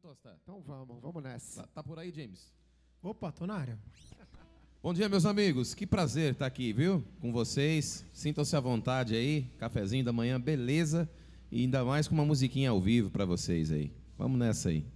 Tosta? Então vamos, vamos nessa. Tá, tá por aí, James? Opa, tô na área. Bom dia, meus amigos. Que prazer estar aqui, viu? Com vocês. Sintam-se à vontade aí. Cafezinho da manhã, beleza? E ainda mais com uma musiquinha ao vivo para vocês aí. Vamos nessa aí.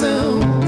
sound.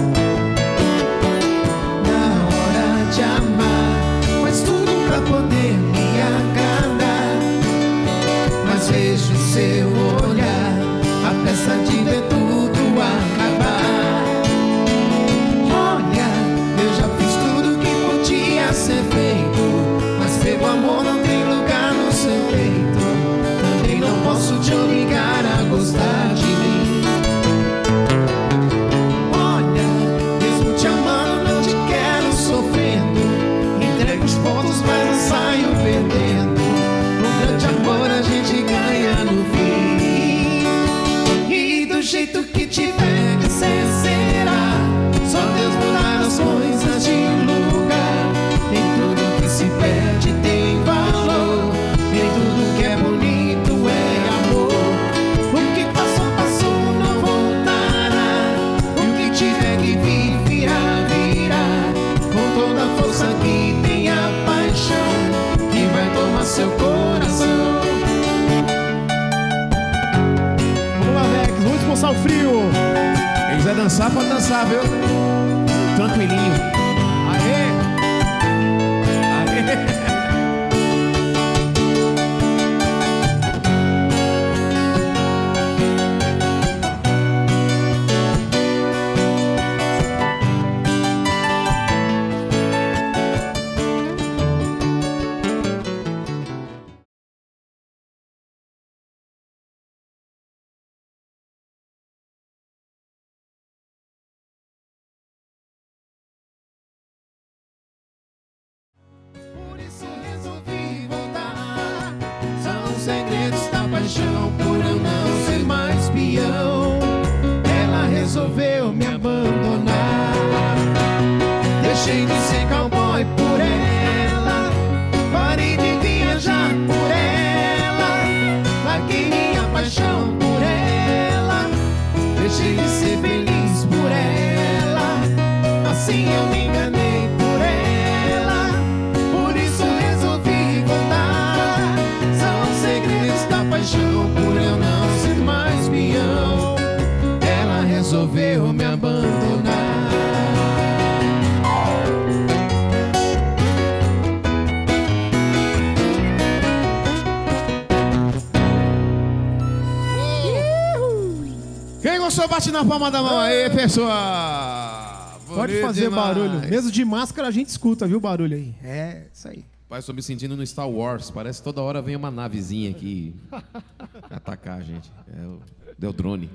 Bate na palma da mão aí, pessoal. Pode Bonito fazer demais. barulho. Mesmo de máscara a gente escuta, viu, o barulho aí. É, isso aí. Pai, estou me sentindo no Star Wars. Parece que toda hora vem uma navezinha aqui atacar a gente. É o, deu drone.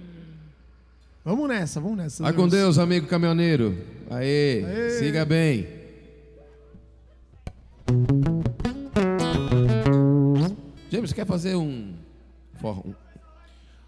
Vamos nessa, vamos nessa. Vai com Deus, amigo caminhoneiro. Aê, siga bem. James, quer fazer um. um...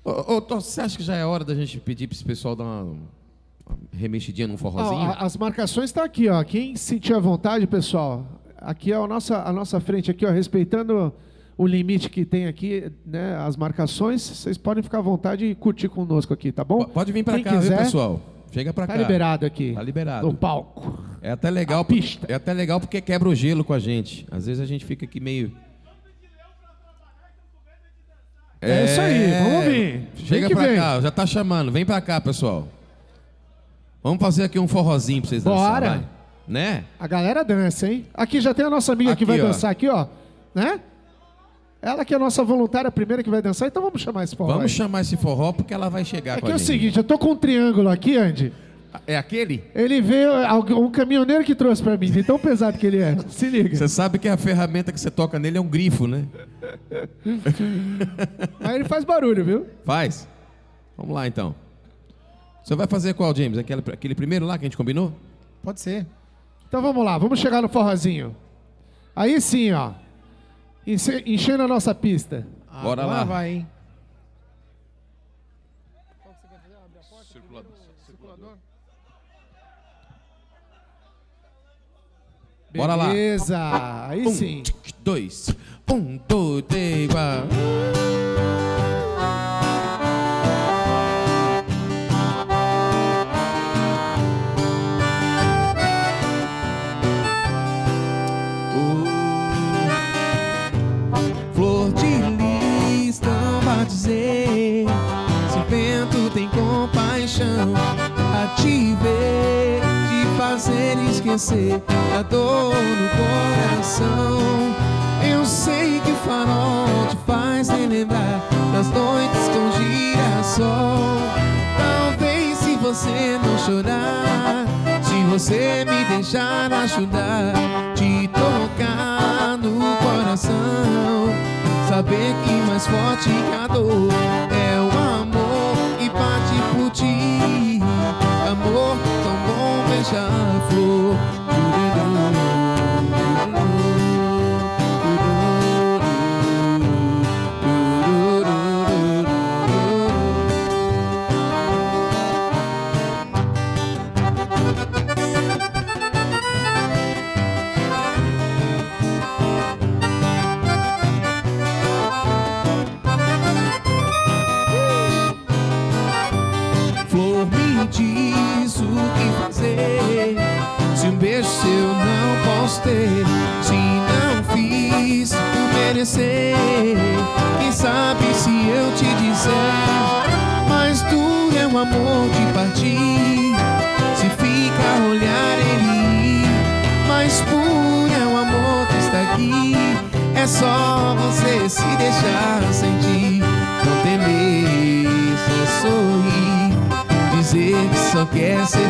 Ô, ô, você acha que já é hora da gente pedir para esse pessoal dar uma, uma remexidinha num forrozinho? as marcações estão aqui, ó. Quem sentir à vontade, pessoal, aqui é a nossa, a nossa frente aqui, ó, respeitando o limite que tem aqui, né? As marcações, vocês podem ficar à vontade e curtir conosco aqui, tá bom? Pode vir para cá, viu, quiser, pessoal? Chega para Tá cá. liberado aqui. Tá liberado. No palco. É até legal, A pista. é até legal porque quebra o gelo com a gente. Às vezes a gente fica aqui meio É, isso aí, vamos ouvir. Chega que pra vem. cá, já tá chamando. Vem pra cá, pessoal. Vamos fazer aqui um forrozinho pra vocês Bora. dançarem. vai. Né? A galera dança, hein? Aqui já tem a nossa amiga que Aqui, vai ó. dançar aqui, ó. Né? Ela que é a nossa voluntária primeira que vai dançar, então vamos chamar esse forró. Vamos aí. chamar esse forró porque ela vai chegar É com que a é o seguinte, eu tô com um triângulo aqui, Andy. É aquele? Ele veio, um caminhoneiro que trouxe pra mim, de tão pesado que ele é. Se liga. Você sabe que a ferramenta que você toca nele é um grifo, né? Mas ele faz barulho, viu? Faz. Vamos lá então. Você vai fazer qual, James? Aquele, aquele primeiro lá que a gente combinou? Pode ser. Então vamos lá, vamos chegar no forrozinho. Aí sim, ó. Enche- Enchendo a nossa pista. Bora Agora lá. vai, hein? Bora lá. Beleza, aí Um, sim. dois. Um, dois, três, quatro. Oh, Flor de lis, não dizer Se o vento tem compaixão A te ver, te fazer esquecer Da dor no coração sei que o farol te faz relembrar Das noites com girassol. Talvez se você não chorar Se você me deixar ajudar Te tocar no coração. Saber que mais forte que a dor É o amor que bate por ti. Amor tão bom beija-flor Flor merecer Quem sabe se eu te disser Mais duro é o amor de partir. Se fica a olhar ele ir Mais puro é o amor que está aqui. É só você se deixar sentir Não temer, só sorrir. Dizer que só quer ser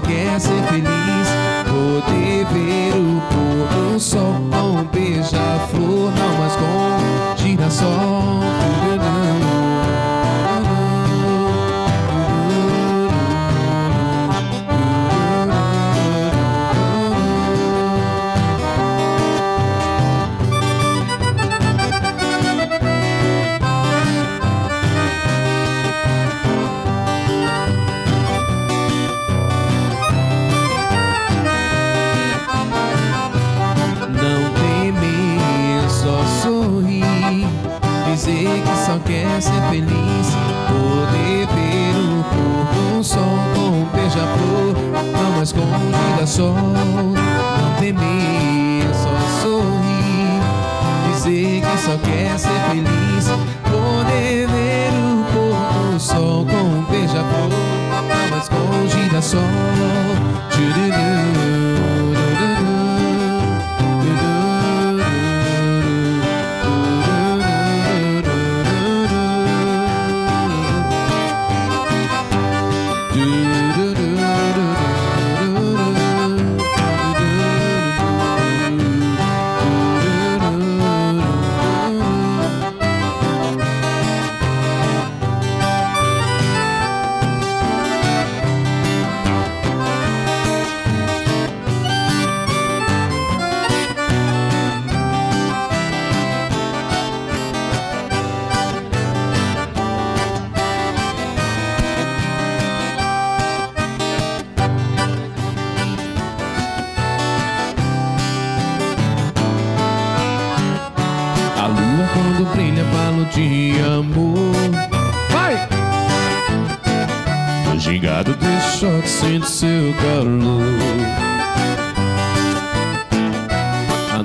quer ser feliz. Poder ver o pôr do sol um beija-flor, não mais com girassol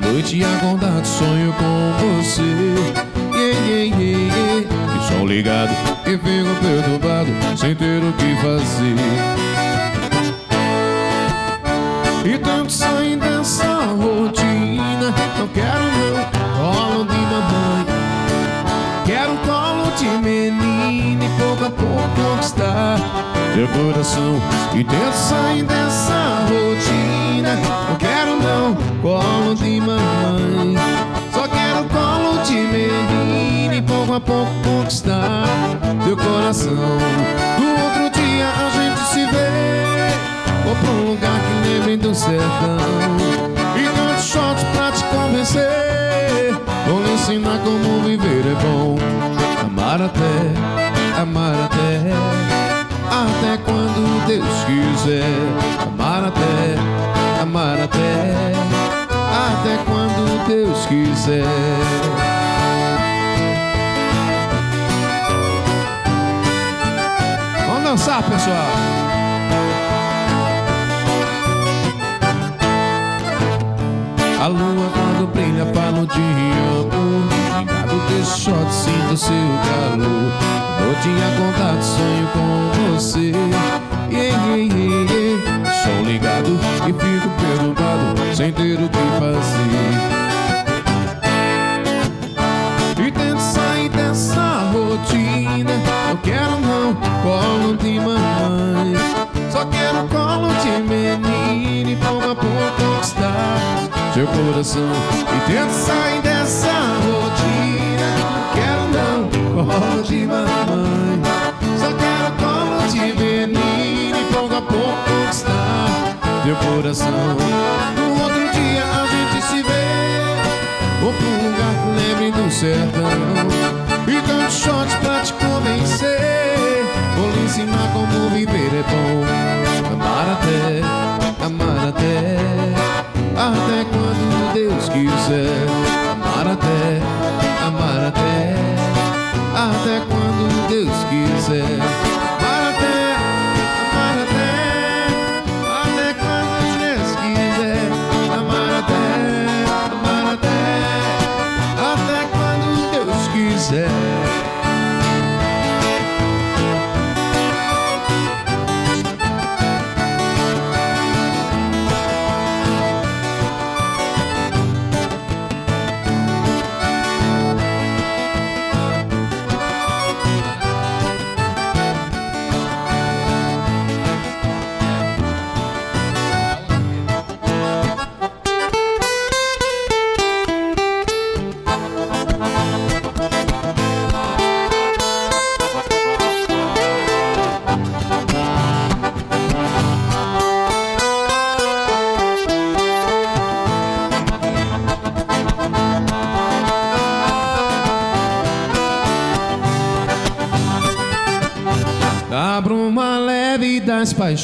noite acordado sonho com você. Yeah, yeah, yeah, yeah. E som ligado e fico perturbado Sem ter o que fazer. E tanto sair dessa rotina Não quero meu colo de mamãe. Quero colo de menina E pouco a pouco conquistar Teu coração E tento sair dessa rotina. Não quero não colo de mamãe. Só quero colo de menina. E pouco a pouco conquistar Teu coração. No outro dia a gente se vê. Vou pra um lugar que lembre do sertão. E canto shot pra te convencer. Vou lhe ensinar como viver é bom. Amar até, amar até Até quando Deus quiser Amar até, amar até. Até quando Deus quiser. Vamos dançar, pessoal! A lua quando brilha fala de amor Ligado de shot, sinto seu calor Vou te contato, sonho com você. Yeah, yeah, yeah, yeah. Som ligado e fico perturbado Sem ter o que fazer. E tento sair dessa rotina. Não quero não colo de mamãe. Só quero colo de menino E pouco a pouco conquistar seu coração E tento sair colo de mamãe. Só quero colo de menino E pouco a pouco conquistar Teu coração. No outro dia a gente se vê. Vou pra um lugar que lembre do sertão. E tantos shots pra te convencer. Vou lhe ensinar como viver é bom. Amar até, amar até. Até quando Deus quiser. Amar até, amar até, até quando Deus quiser. Amar até, amar até, até quando Deus quiser. Amar até, amar até, até quando Deus quiser.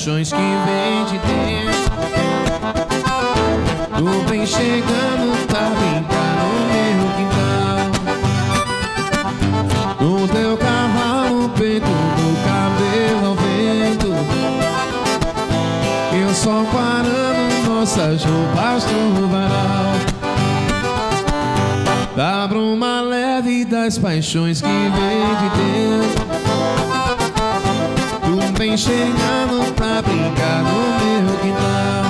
Paixões que vem de dentro. Tu vem chegando pra brincar no meu quintal. No teu cavalo, peito do cabelo ao vento. Eu só parando nossas roupas no varal. Da bruma leve das paixões que vem de dentro vem chegando pra brincar no meu quintal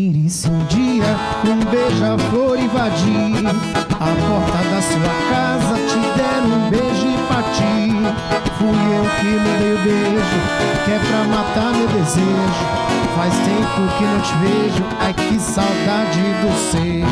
admire se um dia um beija-flor invadir a porta da sua casa, te der um beijo e partir. Fui eu que mandei o beijo, que é pra matar meu desejo. Faz tempo que não te vejo, ai que saudade do ser.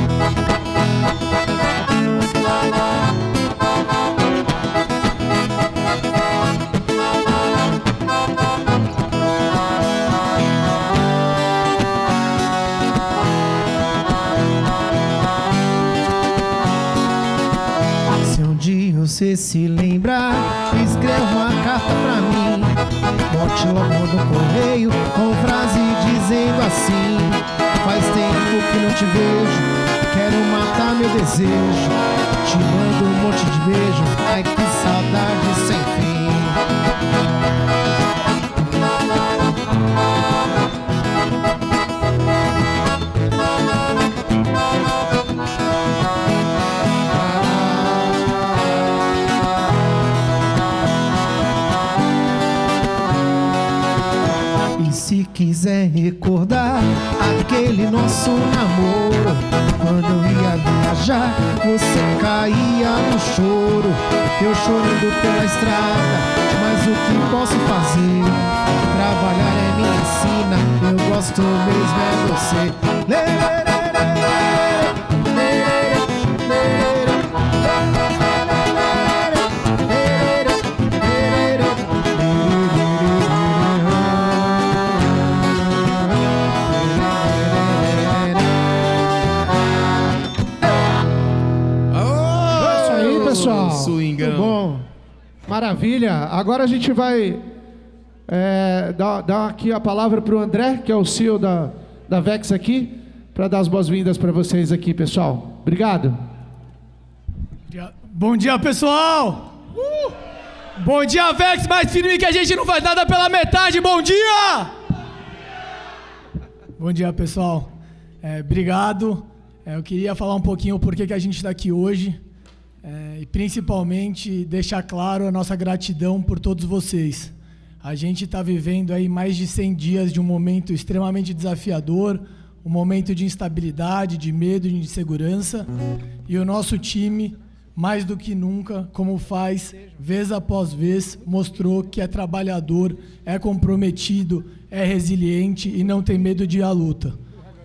Você se lembrar, escreva uma carta pra mim. Bote logo no correio com frase dizendo assim: Faz tempo que não te vejo, quero matar meu desejo. Te mando um monte de beijo, ai que saudade sem fim. Se quiser recordar aquele nosso namoro, quando eu ia viajar, você caía no choro. Eu chorando pela estrada, mas o que posso fazer? Trabalhar é minha sina, eu gosto mesmo é você. Lê, Swingão. Muito bom. Maravilha. Agora a gente vai é, dar, dar aqui a palavra para o André, que é o CEO da, da Vex aqui, para dar as boas-vindas para vocês aqui, pessoal. Obrigado. Bom dia, pessoal! Uh! Bom dia, Vex, mais firme que a gente não faz nada pela metade. Bom dia! Bom dia, pessoal. É, obrigado. É, eu queria falar um pouquinho o porquê que a gente está aqui hoje. É, e principalmente deixar claro a nossa gratidão por todos vocês. A gente está vivendo aí mais de 100 dias de um momento extremamente desafiador, um momento de instabilidade, de medo, de insegurança. E o nosso time, mais do que nunca, como faz vez após vez, mostrou que é trabalhador, é comprometido, é resiliente e não tem medo de ir à luta.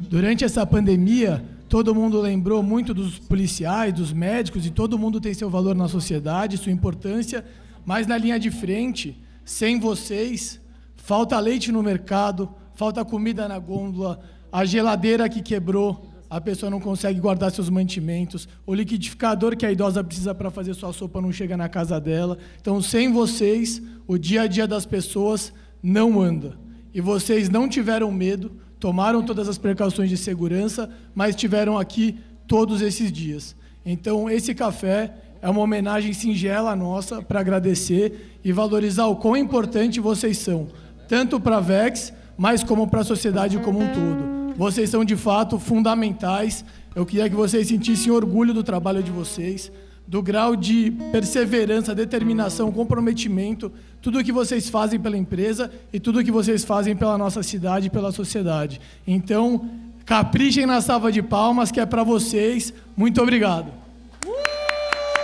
Durante essa pandemia, todo mundo lembrou muito dos policiais, dos médicos, e todo mundo tem seu valor na sociedade, sua importância, mas na linha de frente, sem vocês, falta leite no mercado, falta comida na gôndola, a geladeira que quebrou, a pessoa não consegue guardar seus mantimentos, o liquidificador que a idosa precisa para fazer sua sopa não chega na casa dela. Então, sem vocês, o dia a dia das pessoas não anda. E vocês não tiveram medo, tomaram todas as precauções de segurança, mas estiveram aqui todos esses dias. Então, esse café é uma homenagem singela nossa para agradecer e valorizar o quão importante vocês são, tanto para a VEX, mas como para a sociedade como um todo. Vocês são de fato fundamentais. Eu queria que vocês sentissem orgulho do trabalho de vocês, do grau de perseverança, determinação, comprometimento, tudo o que vocês fazem pela empresa e tudo o que vocês fazem pela nossa cidade e pela sociedade. Então, caprichem na salva de palmas, que é para vocês. Muito obrigado.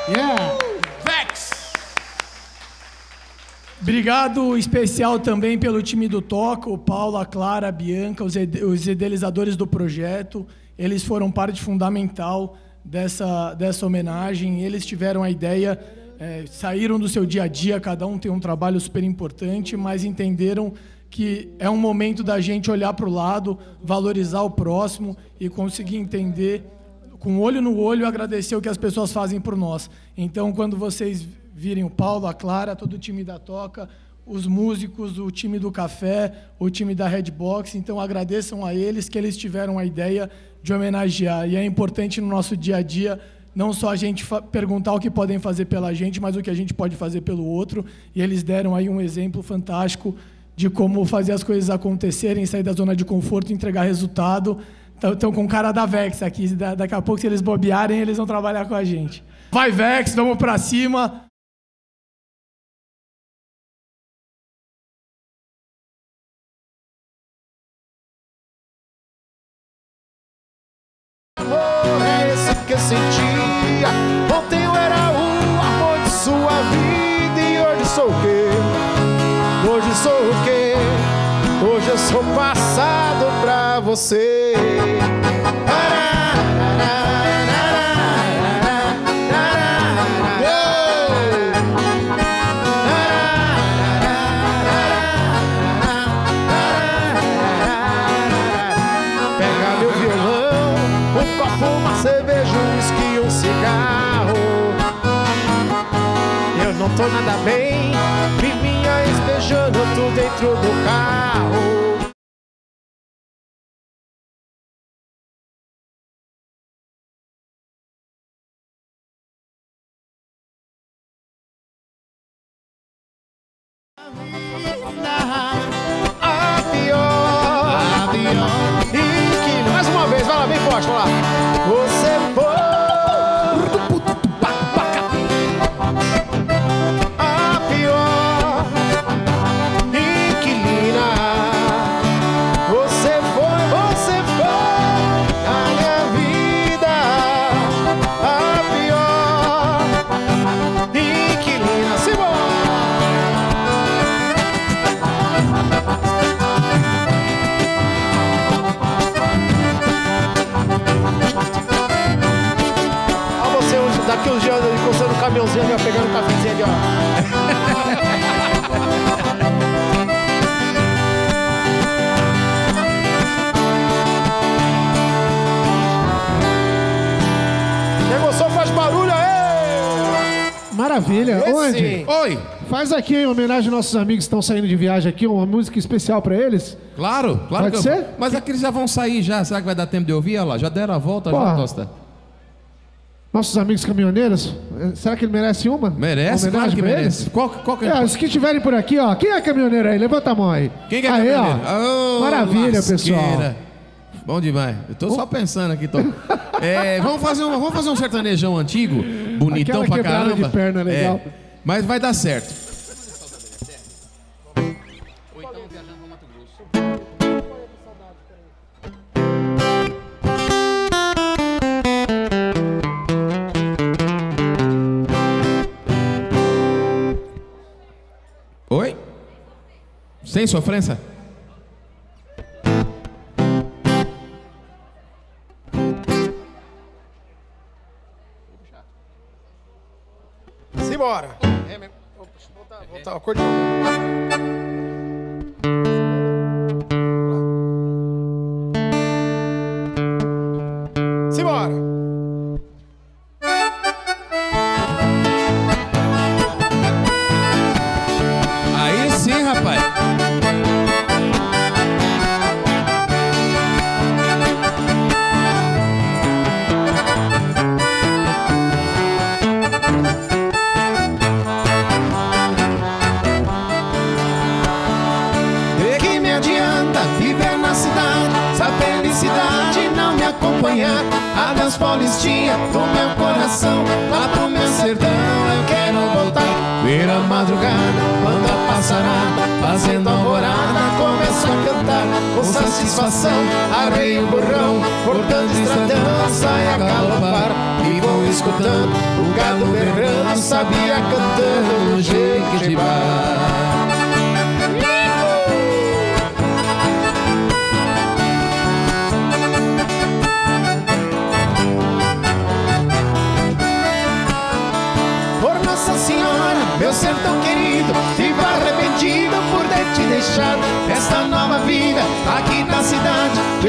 Yeah. Obrigado especial também pelo time do Toca, o Paulo, a Clara, a Bianca, os, ide- os idealizadores do projeto. Eles foram parte fundamental dessa, dessa homenagem. Eles tiveram a ideia, eh, saíram do seu dia a dia, cada um tem um trabalho super importante, mas entenderam que é um momento da gente olhar para o lado, valorizar o próximo e conseguir entender com olho no olho, agradecer o que as pessoas fazem por nós. Então, quando vocês virem o Paulo, a Clara, todo o time da Toca, os músicos, o time do Café, o time da Redbox, então agradeçam a eles que eles tiveram a ideia de homenagear. E é importante no nosso dia a dia não só a gente perguntar o que podem fazer pela gente, mas o que a gente pode fazer pelo outro. E eles deram aí um exemplo fantástico de como fazer as coisas acontecerem, sair da zona de conforto, entregar resultado. Estão com cara da Vex aqui. Da- daqui a pouco, se eles bobearem, eles vão trabalhar com a gente. Vai, Vex, vamos pra cima. Sou passado pra você. Aqui em homenagem aos nossos amigos que estão saindo de viagem aqui, uma música especial pra eles. Claro, claro Pode que eu- ser? Mas aqui eles já vão sair já. Será que vai dar tempo de ouvir? Olha lá, já deram a volta, Porra. já, Costa? Nossos amigos caminhoneiros, eh, será que ele merece uma? Merece, Uma claro que merece. eles? Qual, qual que É, os que estiverem por aqui, ó. Quem é caminhoneiro aí? Levanta a mão aí. Quem que é aí, caminhoneiro? ó. Ô, Maravilha, pessoal. lasqueira. Bom demais. Eu tô só pensando aqui. É, vamos, fazer um, vamos fazer um sertanejão antigo, bonitão Aquela pra caramba. de perna legal. É, mas vai dar certo. Sem sofrência? Simbora! É mesmo. Opa, Deixa eu voltar, voltar o acordeão. Gado berrando, sabia cantando no Jequitibá. Por Nossa Senhora, meu ser tão querido, vivo arrependido por ter te deixado esta nova vida aqui.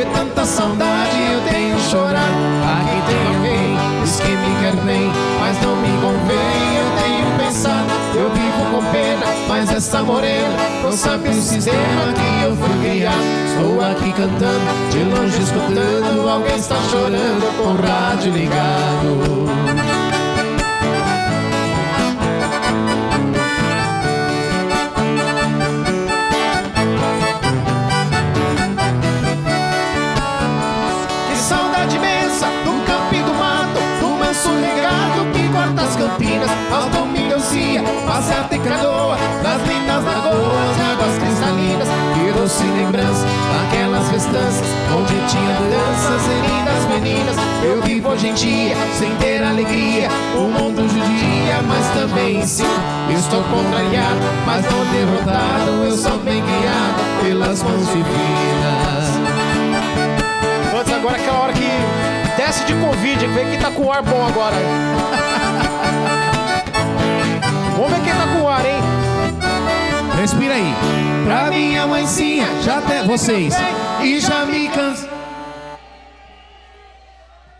Tanta saudade eu tenho chorado. Aqui tem alguém, diz que me quer bem, mas não me convém. Eu tenho pensado, eu vivo com pena, mas essa morena não sabe o sistema que eu fui criado. Estou aqui cantando, de longe escutando, alguém está chorando com o rádio ligado. Onde tinha danças e lindas meninas. Eu vivo hoje em dia, sem ter alegria, o mundo judia, mas também sim. Estou contrariado, mas não derrotado, eu sou bem guiado pelas mãos divinas. Antes, agora é aquela hora que desce de Covid, vê quem tá com o ar bom agora. Vamos ver quem tá com o ar, hein? Respira aí. Pra minha mãezinha, já até vocês. E já me canso.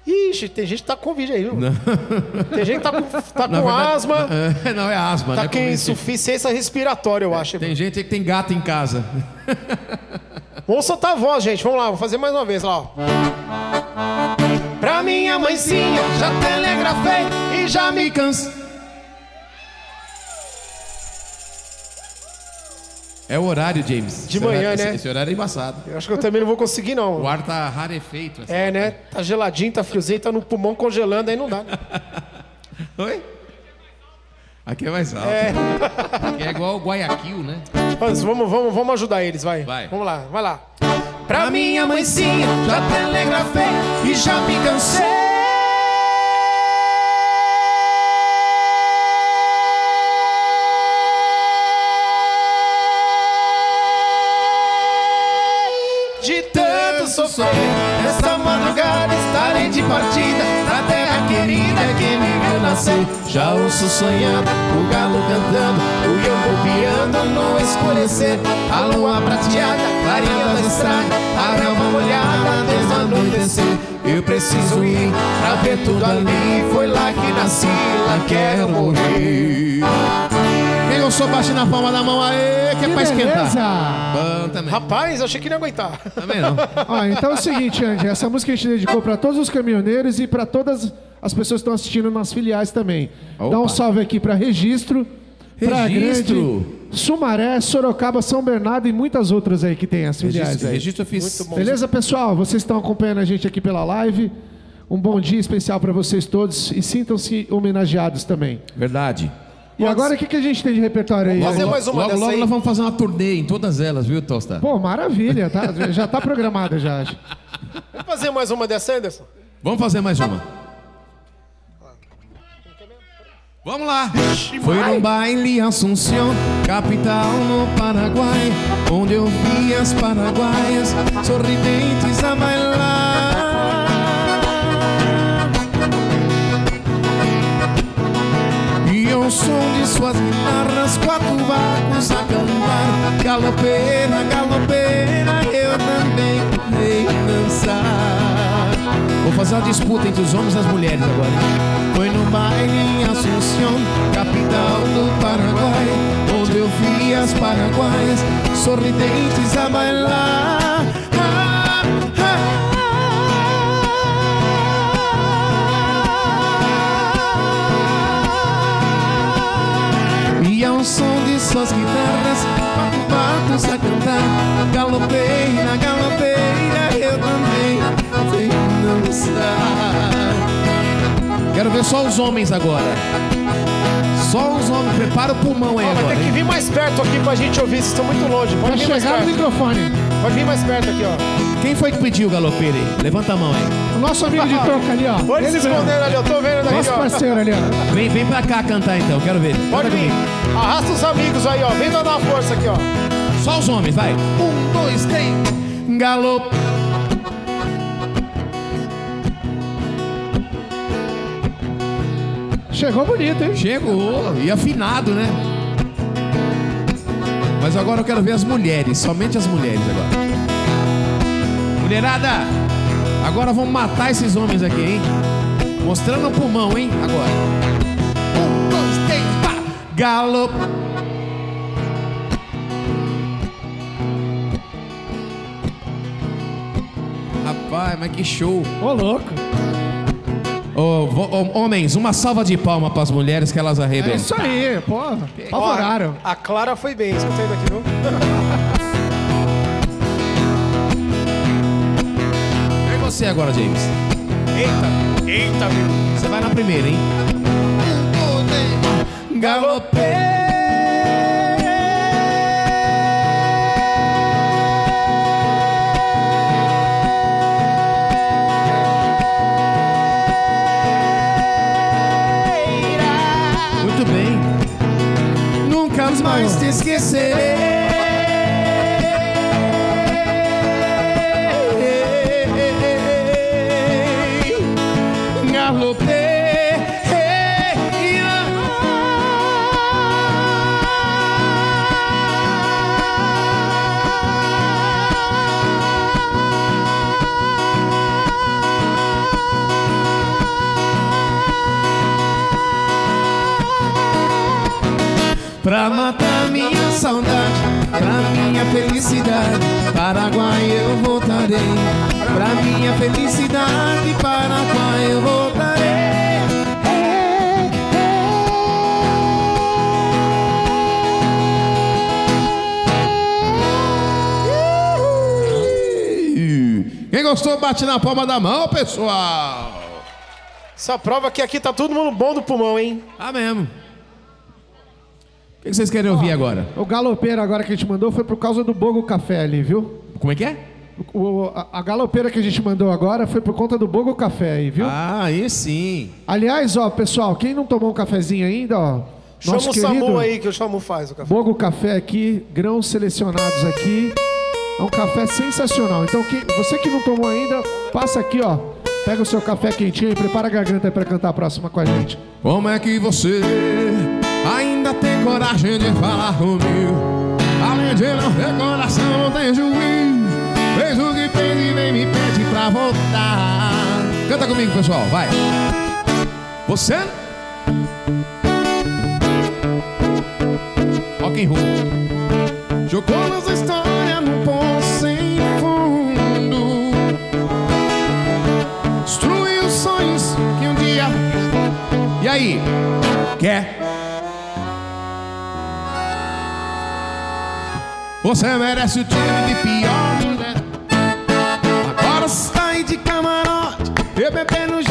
Ixi, tem gente que tá com Covid aí, viu? Tem gente que tá com, tá com verdade- asma, É, não, é asma, tá né? com Covid. insuficiência respiratória, eu acho. Tem gente que tem gato em casa. Vamos soltar a voz, gente. Vamos lá, vou fazer mais uma vez lá, ó. Pra minha mãezinha, já telegrafei e já me canso. É o horário, James. De Esse manhã, horário- né? Esse, esse horário é embaçado. Eu acho que eu também não vou conseguir, não. O ar tá rarefeito. Assim. É, né? Tá geladinho, tá friozinho, tá no pulmão congelando, aí não dá. Oi? Aqui é mais alto. É. Aqui é igual o Guayaquil, né? Mas vamos, vamos, vamos ajudar eles, vai. Vai. Vamos lá, vai lá. Pra minha mãezinha, já telegrafei e já me cansei. De partida na terra querida que me viu nascer. Já ouço sonhando, o galo cantando, o iambo piando no escurecer. A lua prateada, clareando as estradas, a relva molhada desde. Eu preciso ir pra ver tudo ali, foi lá que nasci, lá quero morrer. Quem gostou, bate na palma da mão aí, que é pra esquentar. beleza! Bom também. Rapaz, eu achei que não ia aguentar. Também não. Ó, então é o seguinte, Andy, essa música a gente dedicou para todos os caminhoneiros e para todas as pessoas que estão assistindo nas filiais também. Opa. Dá um salve aqui para Registro, Registro. Grande, Sumaré, Sorocaba, São Bernardo e muitas outras aí que tem as filiais Registro, aí. registro eu fiz. Beleza, pessoal? Vocês estão acompanhando a gente aqui pela live. Um bom dia especial para vocês todos e sintam-se homenageados também. Verdade. E agora o que, que a gente tem de repertório aí? Fazer mais uma logo, dessa logo aí. nós vamos fazer uma turnê em todas elas, viu, Tosta? Pô, maravilha, tá? já tá programada já. Vamos fazer mais uma dessa, Anderson? Vamos fazer mais uma. Vamos lá. Foi num baile Assunção, capital no Paraguai, onde eu vi as paraguaias sorridentes a bailar. Ao som de suas guitarras, quatro barcos a cantar. Galopeira, galopeira, eu também sei dançar. Vou fazer uma disputa entre os homens e as mulheres agora. Foi no baile em Assunção, capital do Paraguai, onde eu vi as paraguaias sorridentes a bailar. Ao som de suas guitarras, quatro patos a cantar. Galopeira, galopeira, eu também sei dançar. Quero ver só os homens agora. Só os homens. Prepara o pulmão aí vai agora. ter que vir mais perto aqui pra gente ouvir, vocês estão muito longe. Vai Pode vir mais chegar no perto. microfone. Pode vir mais perto aqui, ó. Quem foi que pediu o galopeiro aí? Levanta a mão aí. O nosso amigo de toca ali, ó. Pode se Ele mesmo. esconder ali, eu tô vendo daqui, Nosso ó. parceiro ali, ó. Vem, vem pra cá cantar então, quero ver. Pode Canta vir. comigo. Arrasta os amigos aí, ó. Vem dando uma força aqui, ó. Só os homens, vai. Um, dois, três. Galo. Chegou bonito, hein? Chegou. E afinado, né? Mas agora eu quero ver as mulheres, somente as mulheres agora. Mulherada, agora vamos matar esses homens aqui, hein? Mostrando o pulmão, hein? Agora. Um, dois, três, pá! Galo. Rapaz, mas que show! Ô, louco. Vo- ô, homens, uma salva de palma para as mulheres que elas É arrebentam. isso aí, pô. Apavoraram. Ó, a Clara foi bem, escutei daqui, viu? você agora, James? Eita, eita, meu. Você vai na primeira, hein? Galopei. Muito bem. Nunca mais te esquecerei. Pra matar minha saudade, pra minha felicidade, Paraguai eu voltarei. Pra minha felicidade, Paraguai eu voltarei. Quem gostou, bate na palma da mão, pessoal. Só prova que aqui tá todo mundo bom do pulmão, hein? Tá mesmo. O que vocês querem ouvir agora? O galopeiro agora que a gente mandou foi por causa do Bogo Café ali, viu? Como é que é? O- a, a galopeira que a gente mandou agora foi por conta do Bogo Café aí, viu? Ah, aí sim. Aliás, ó, pessoal, quem não tomou um cafezinho ainda, ó. Chama nosso o querido Samu aí, que o Samu faz o café. Bogo Café aqui, grãos selecionados aqui. É um café sensacional. Então, quem- você que não tomou ainda, passa aqui, ó. Pega o seu café quentinho e prepara a garganta aí pra cantar a próxima com a gente. Como é que você ainda tem coragem de falar comigo? Além de não ter coração, não tem juiz. Fez o que fez e vem me pede pra voltar. Canta comigo, pessoal, vai. Você? Rock and roll. Jogou nossa história num poço sem fundo. Destruiu os sonhos que um dia. E aí? Quer? Você merece o time de pior mulher. Agora sai de camarote, eu bebendo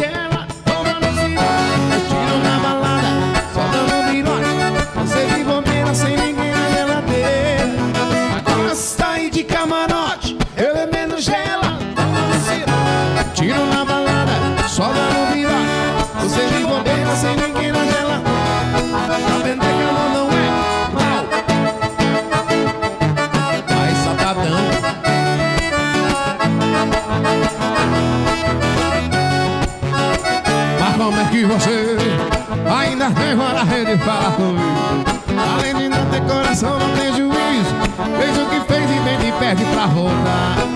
comigo? Além de não ter coração, não tem juízo. Fez o que fez e vem de perde pra voltar.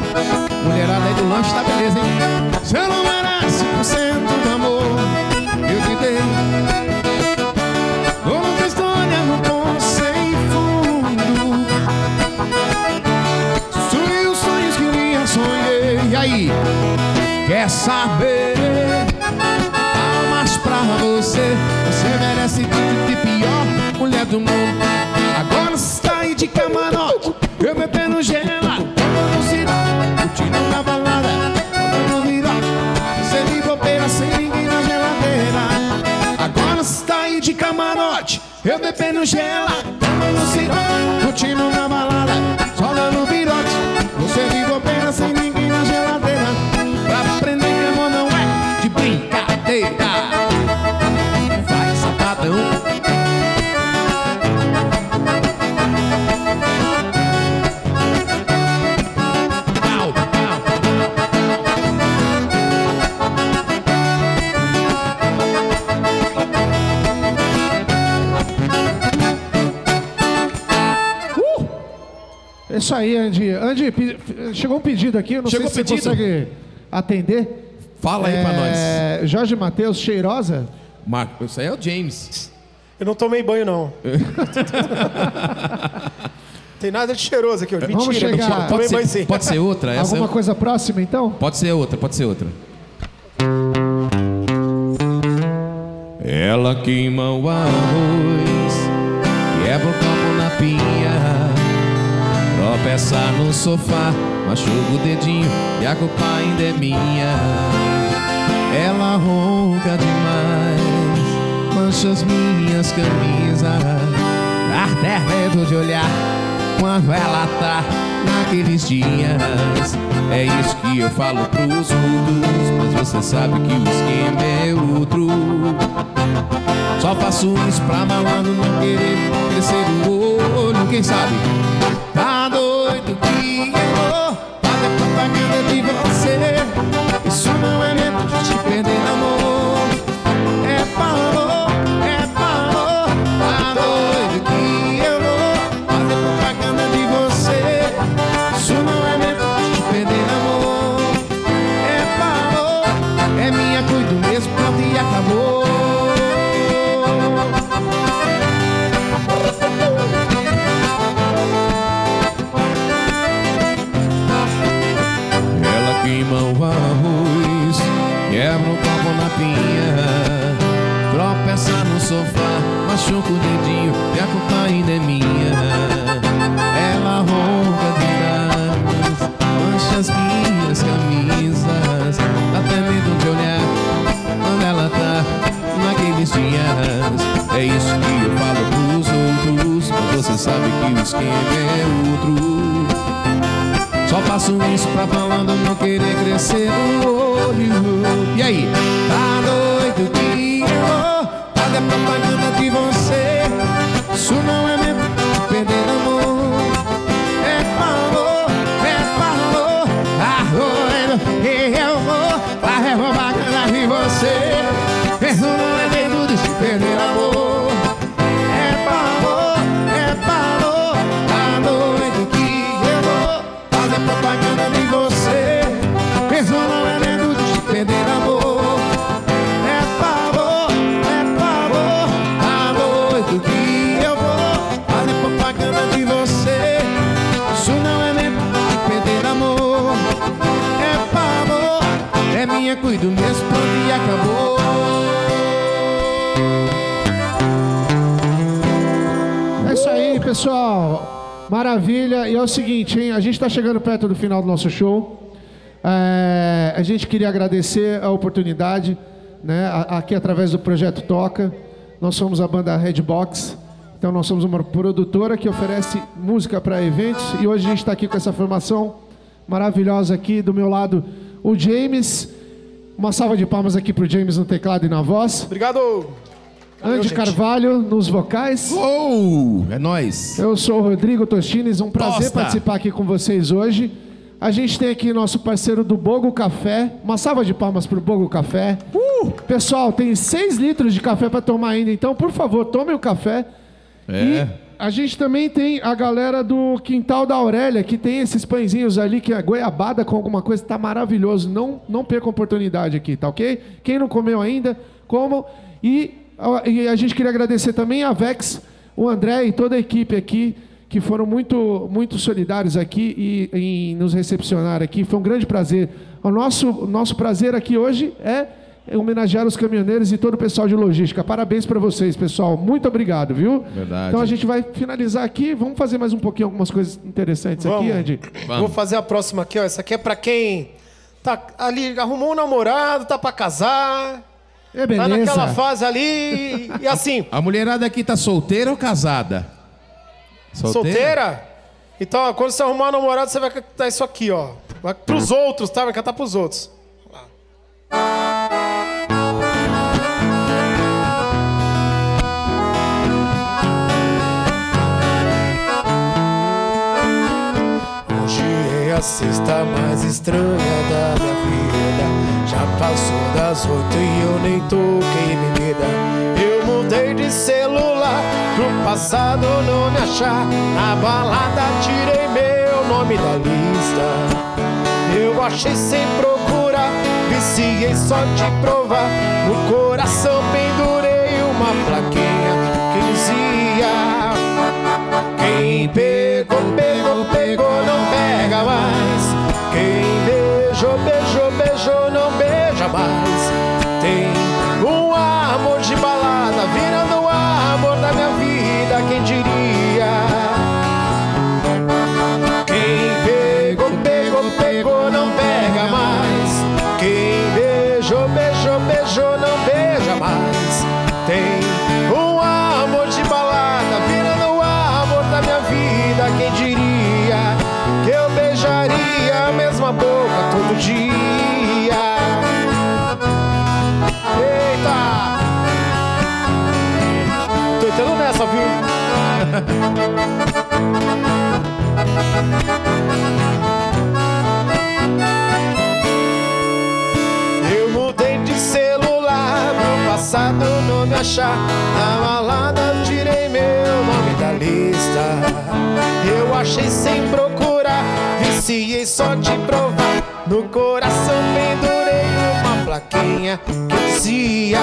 Do mundo. Agora sai de camarote, eu bebendo gela, tomando cirote, curtindo na balada, tomando virote. Você de bobeira sem ninguém geladeira. Agora sai de camarote, eu bebendo gela, tomando cirote, curtindo na balada, isso aí, Andy. Andy, chegou um pedido aqui, eu não Chegou sei se você pedido? consegue atender. Fala aí pra nós. É, Jorge Matheus, cheirosa. Marco, isso aí é o James. Eu não tomei banho, não. Tem nada de cheiroso aqui hoje. Vamos Mentira, chegar- mentira. Pode Tomei banho ser, sim. pode ser outra? Essa Alguma é- coisa próxima, então? Pode ser outra, pode ser outra. Ela queima o arroz, quebra o copo na pia, tropeça no sofá, machuca o dedinho e a culpa ainda é minha. Ela ronca demais, mancha as minhas camisas, dá até medo de olhar quando ela tá naqueles dias. É isso que eu falo pros outros, mas você sabe que o esquema é outro. Só faço isso pra malandro não querer crescer o olho, quem sabe? Fazer propaganda de sofá, machuca o dedinho e a culpa ainda é minha. Ela ronca demais, mancha as minhas camisas, até medo de olhar quando ela tá naqueles dias. É isso que eu falo pros outros, mas você sabe que o esquema é outro. Só faço isso pra falando não querer crescer o olho. E aí? Tá propaganda de você. Isso não é mesmo cuido mesmo, pronto e acabou. É isso aí, pessoal. Maravilha. E é o seguinte, hein? A gente está chegando perto do final do nosso show. É, a gente queria agradecer a oportunidade, né? Aqui através do projeto Toca. Nós somos a banda Redbox. Então nós somos uma produtora que oferece música para eventos e hoje a gente está aqui com essa formação maravilhosa aqui do meu lado o James. Uma salva de palmas aqui pro James no teclado e na voz. Obrigado. Andy gente. Carvalho nos vocais. Oh, é nóis. Eu sou o Rodrigo Tostines, um prazer Tosta. participar aqui com vocês hoje. A gente tem aqui nosso parceiro do Bogo Café. Uma salva de palmas pro Bogo Café. Pessoal, tem 6 litros de café para tomar ainda, então, por favor, tomem o café. É. E a gente também tem a galera do Quintal da Aurélia, que tem esses pãezinhos ali, que é goiabada com alguma coisa, tá maravilhoso. Não, não perca a oportunidade aqui, tá ok? Quem não comeu ainda, comam. E, e a gente queria agradecer também a Vex, o André e toda a equipe aqui, que foram muito, muito solidários aqui e em nos recepcionar aqui. Foi um grande prazer. O nosso, nosso prazer aqui hoje é homenagear os caminhoneiros e todo o pessoal de logística. Parabéns para vocês, pessoal. Muito obrigado, viu? Verdade. Então a gente vai finalizar aqui. Vamos fazer mais um pouquinho algumas coisas interessantes aqui, Vamos. Andy. Vou fazer a próxima aqui, ó. Essa aqui é pra quem tá ali, arrumou um namorado, tá pra casar, É tá naquela beleza. fase ali. E assim, A mulherada aqui tá solteira ou casada? solteira? Então, ó, quando você arrumar um namorado, você vai cantar isso aqui, ó. Vai pros outros, tá? Vai cantar pros outros. Hoje é a sexta mais estranha da minha vida. Já passou das oito e eu nem toquei bebida. Eu mudei de celular pro passado não me achar. Na balada tirei meu nome da lista. Eu achei sem procurar, viciei só de provar. No coração pendurei uma plaquinha que dizia: Quem pegou, pegou, pegou, não mais. Quem beijou, beijou, beijou, não beija mais. Tem um amor de balada virando o amor da minha vida, quem diria? Quem pegou, pegou, pegou, não pega Na balada tirei meu nome da lista. Eu achei sem procurar, viciei só de provar. No coração pendurei uma plaquinha que dizia: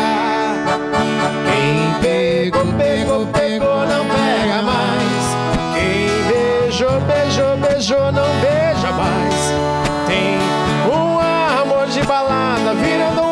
Quem pegou, pegou, pegou, não pega mais. Quem beijou, beijou, beijou, não beija mais. Tem um amor de balada virando o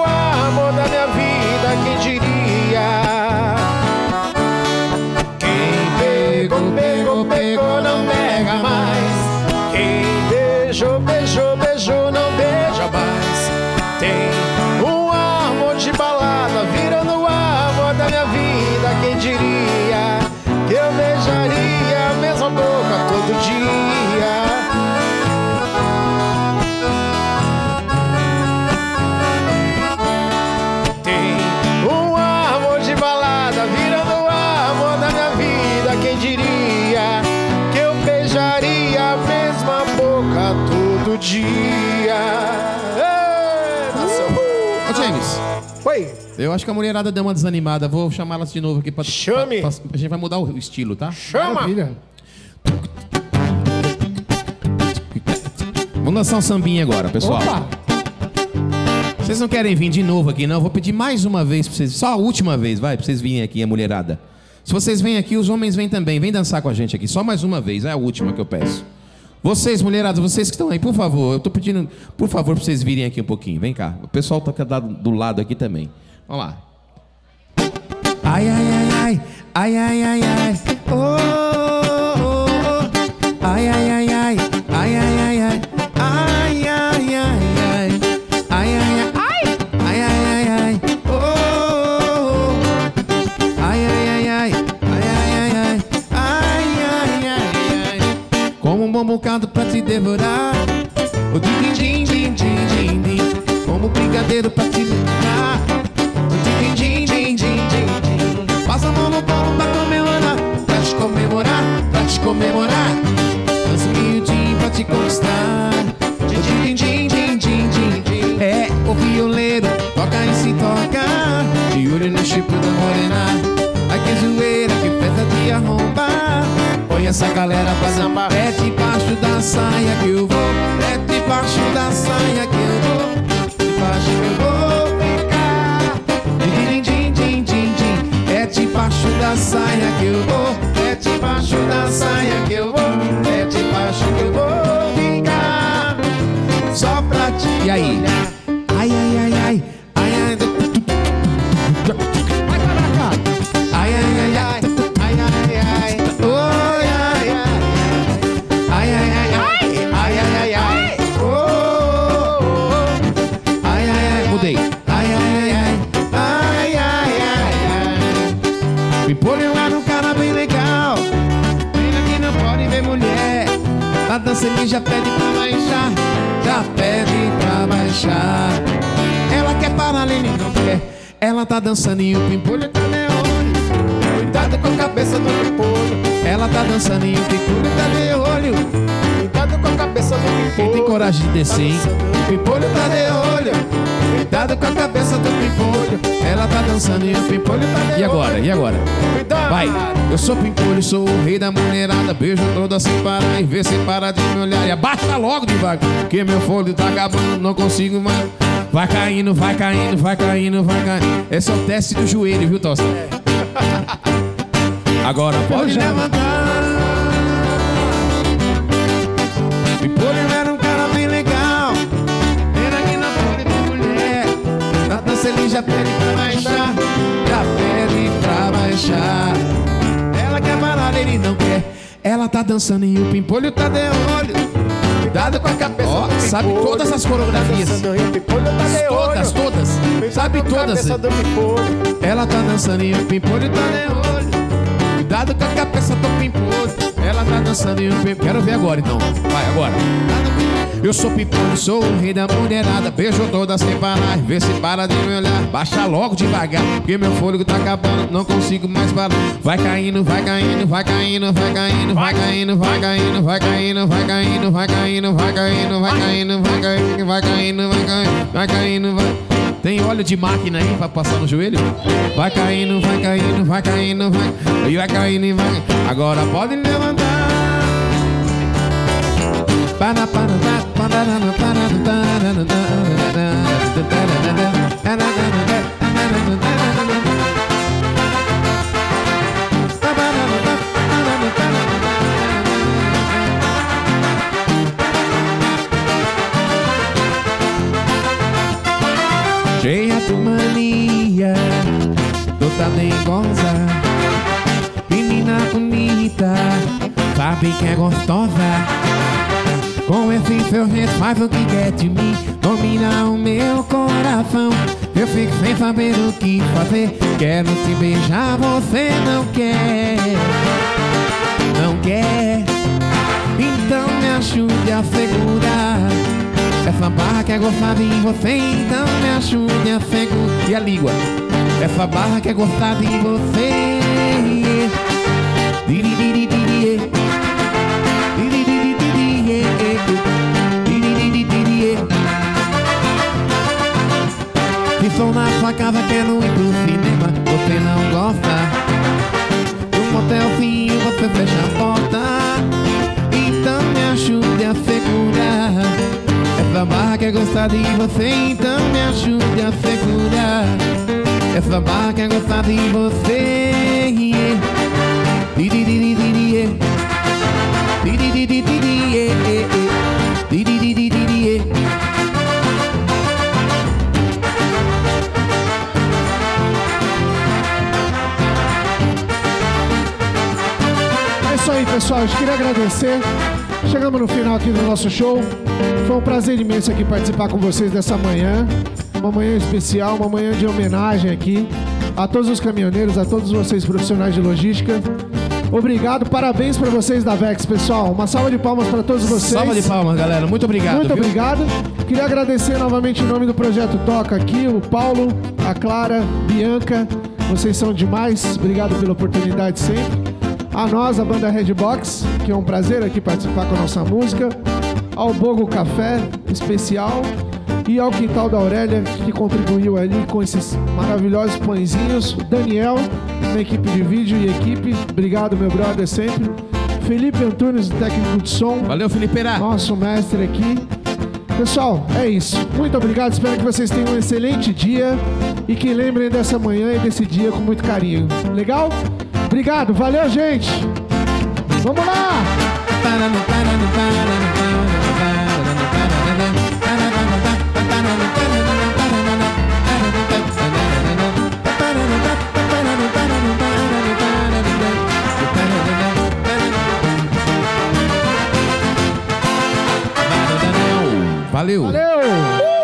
Oi, eu acho que a mulherada deu uma desanimada. Vou chamar elas de novo aqui pra. Chame. pra- pra- a gente vai mudar o estilo, tá? chama! Maravilha. Vamos dançar um sambinha agora, pessoal. Opa! Vocês não querem vir de novo aqui, não? Vou pedir mais uma vez pra vocês. Só a última vez, vai, pra vocês virem aqui, a mulherada. Se vocês vêm aqui, os homens vêm também. Vem dançar com a gente aqui. Só mais uma vez, é a última que eu peço. Vocês, mulheradas, vocês que estão aí, por favor, eu tô pedindo, por favor, pra vocês virem aqui um pouquinho. Vem cá. O pessoal tá do- do lado aqui também. Vamos lá. Ai, ai, ai, ai, ai, ai, ai, ai, oh, oh, oh, ai, ai, ai, devorar. o din, din, din, din, din, din, Como um brigadeiro pra te lembrar. o din, din, din, din, din, din. Passa a mão no colo pra comemorar, pra te comemorar, pra te comemorar. Dança miudinho pra te conquistar. Din, din, din, din, din, din, din. É, o violeiro toca e se toca. De olho no chip da morena. Essa galera pra sambar. É debaixo da saia que eu vou. É debaixo da saia que eu vou. Debaixo que eu vou ficar. Din, din, din, din, din. É debaixo da saia que eu vou. É debaixo da saia que eu vou. É debaixo que eu vou ficar. Só pra te E aí? olhar. Dançando e o pimpolho tá de olho. Cuidado com a cabeça do pimpolho. Ela tá dançando e o pimpolho tá de olho. Cuidado com a cabeça do Quem tem pimpolho. coragem de descer, hein? O pimpolho tá de olho. Cuidado com a cabeça do pimpolho. Ela tá dançando e o pimpolho tá de E agora? E agora? Cuidado. Vai. Eu sou pimpolho, sou o rei da mulherada. Beijo toda sem parar e vê se para de me olhar. E abaixa logo devagar, que meu fôlego tá acabando, não consigo mais. Vai caindo, vai caindo, vai caindo, vai caindo. Esse é o teste do joelho, viu, Tosta? Agora pode já. levantar. Pimpolho era um cara bem legal. Era aqui na folha de mulher. Na dança ele já pede pra baixar. Já pede pra baixar. Ela quer parar, ele não quer. Ela tá dançando e o pimpolho tá de olho. Cuidado com a cabeça. Ó, do sabe todas as coreografias. Tá tá Todas, todas. Sabe todas. Ela tá dançando e o pimpolho tá de olho. Cuidado com a cabeça do pimpolho. Ela tá dançando e o pimpolho. Quero ver agora então. Vai, agora. Eu sou pipoca, sou o rei da mulherada Beijo todas sem parar, vê se para de me olhar Baixa logo devagar, porque meu fôlego tá acabando Não consigo mais parar Vai caindo, vai caindo, vai caindo, vai caindo Vai caindo, vai caindo, vai caindo, vai caindo Vai caindo, vai caindo, vai caindo, vai caindo Vai caindo, vai caindo, vai caindo, vai tem óleo de máquina aí pra passar no joelho? Vai caindo, vai caindo, vai caindo, vai. E vai caindo e vai. Agora pode levantar. Para, para, para. Cheia de mania, toda dengosa Menina bonita, sabe que é gostosa com esse seu jeito faz o que quer de mim. Domina o meu coração. Eu fico sem saber o que fazer. Quero te beijar, você não quer. Não quer. Então me ajude a segurar. Essa barra quer gostar de você Então me ajude a segurar. E a língua? Essa barra quer gostar de você. Diri, diri, diri, sou na sua casa, quero ir pro cinema. Você não gosta? Do motelzinho, você fecha a porta. Então me ajude a segurar. Essa barra quer gostar de você Então me ajude a segurar. Essa barra quer gostar de você yeah. Pessoal. A gente queria agradecer. Chegamos no final aqui do nosso show. Foi um prazer imenso aqui participar com vocês dessa manhã. Uma manhã especial, uma manhã de homenagem aqui a todos os caminhoneiros, a todos vocês profissionais de logística. Obrigado, parabéns para vocês da Vex, pessoal. Uma salva de palmas para todos vocês. Salva de palmas, galera. Muito obrigado. Muito viu? obrigado. Queria agradecer novamente em nome do Projeto Toca aqui, o Paulo, a Clara, Bianca. Vocês são demais. Obrigado pela oportunidade sempre. A nós, a banda Redbox, que é um prazer aqui participar com a nossa música. Ao Bogo Café, especial. E ao Quintal da Aurélia, que contribuiu ali com esses maravilhosos pãezinhos. Daniel, na equipe de vídeo e equipe. Obrigado, meu brother, sempre. Felipe Antunes, técnico de som Valeu, Felipeira. nosso mestre aqui. Pessoal, é isso. Muito obrigado. Espero que vocês tenham um excelente dia e que lembrem dessa manhã e desse dia com muito carinho. Legal? Obrigado. Valeu, gente. Vamos lá! Valeu. Valeu!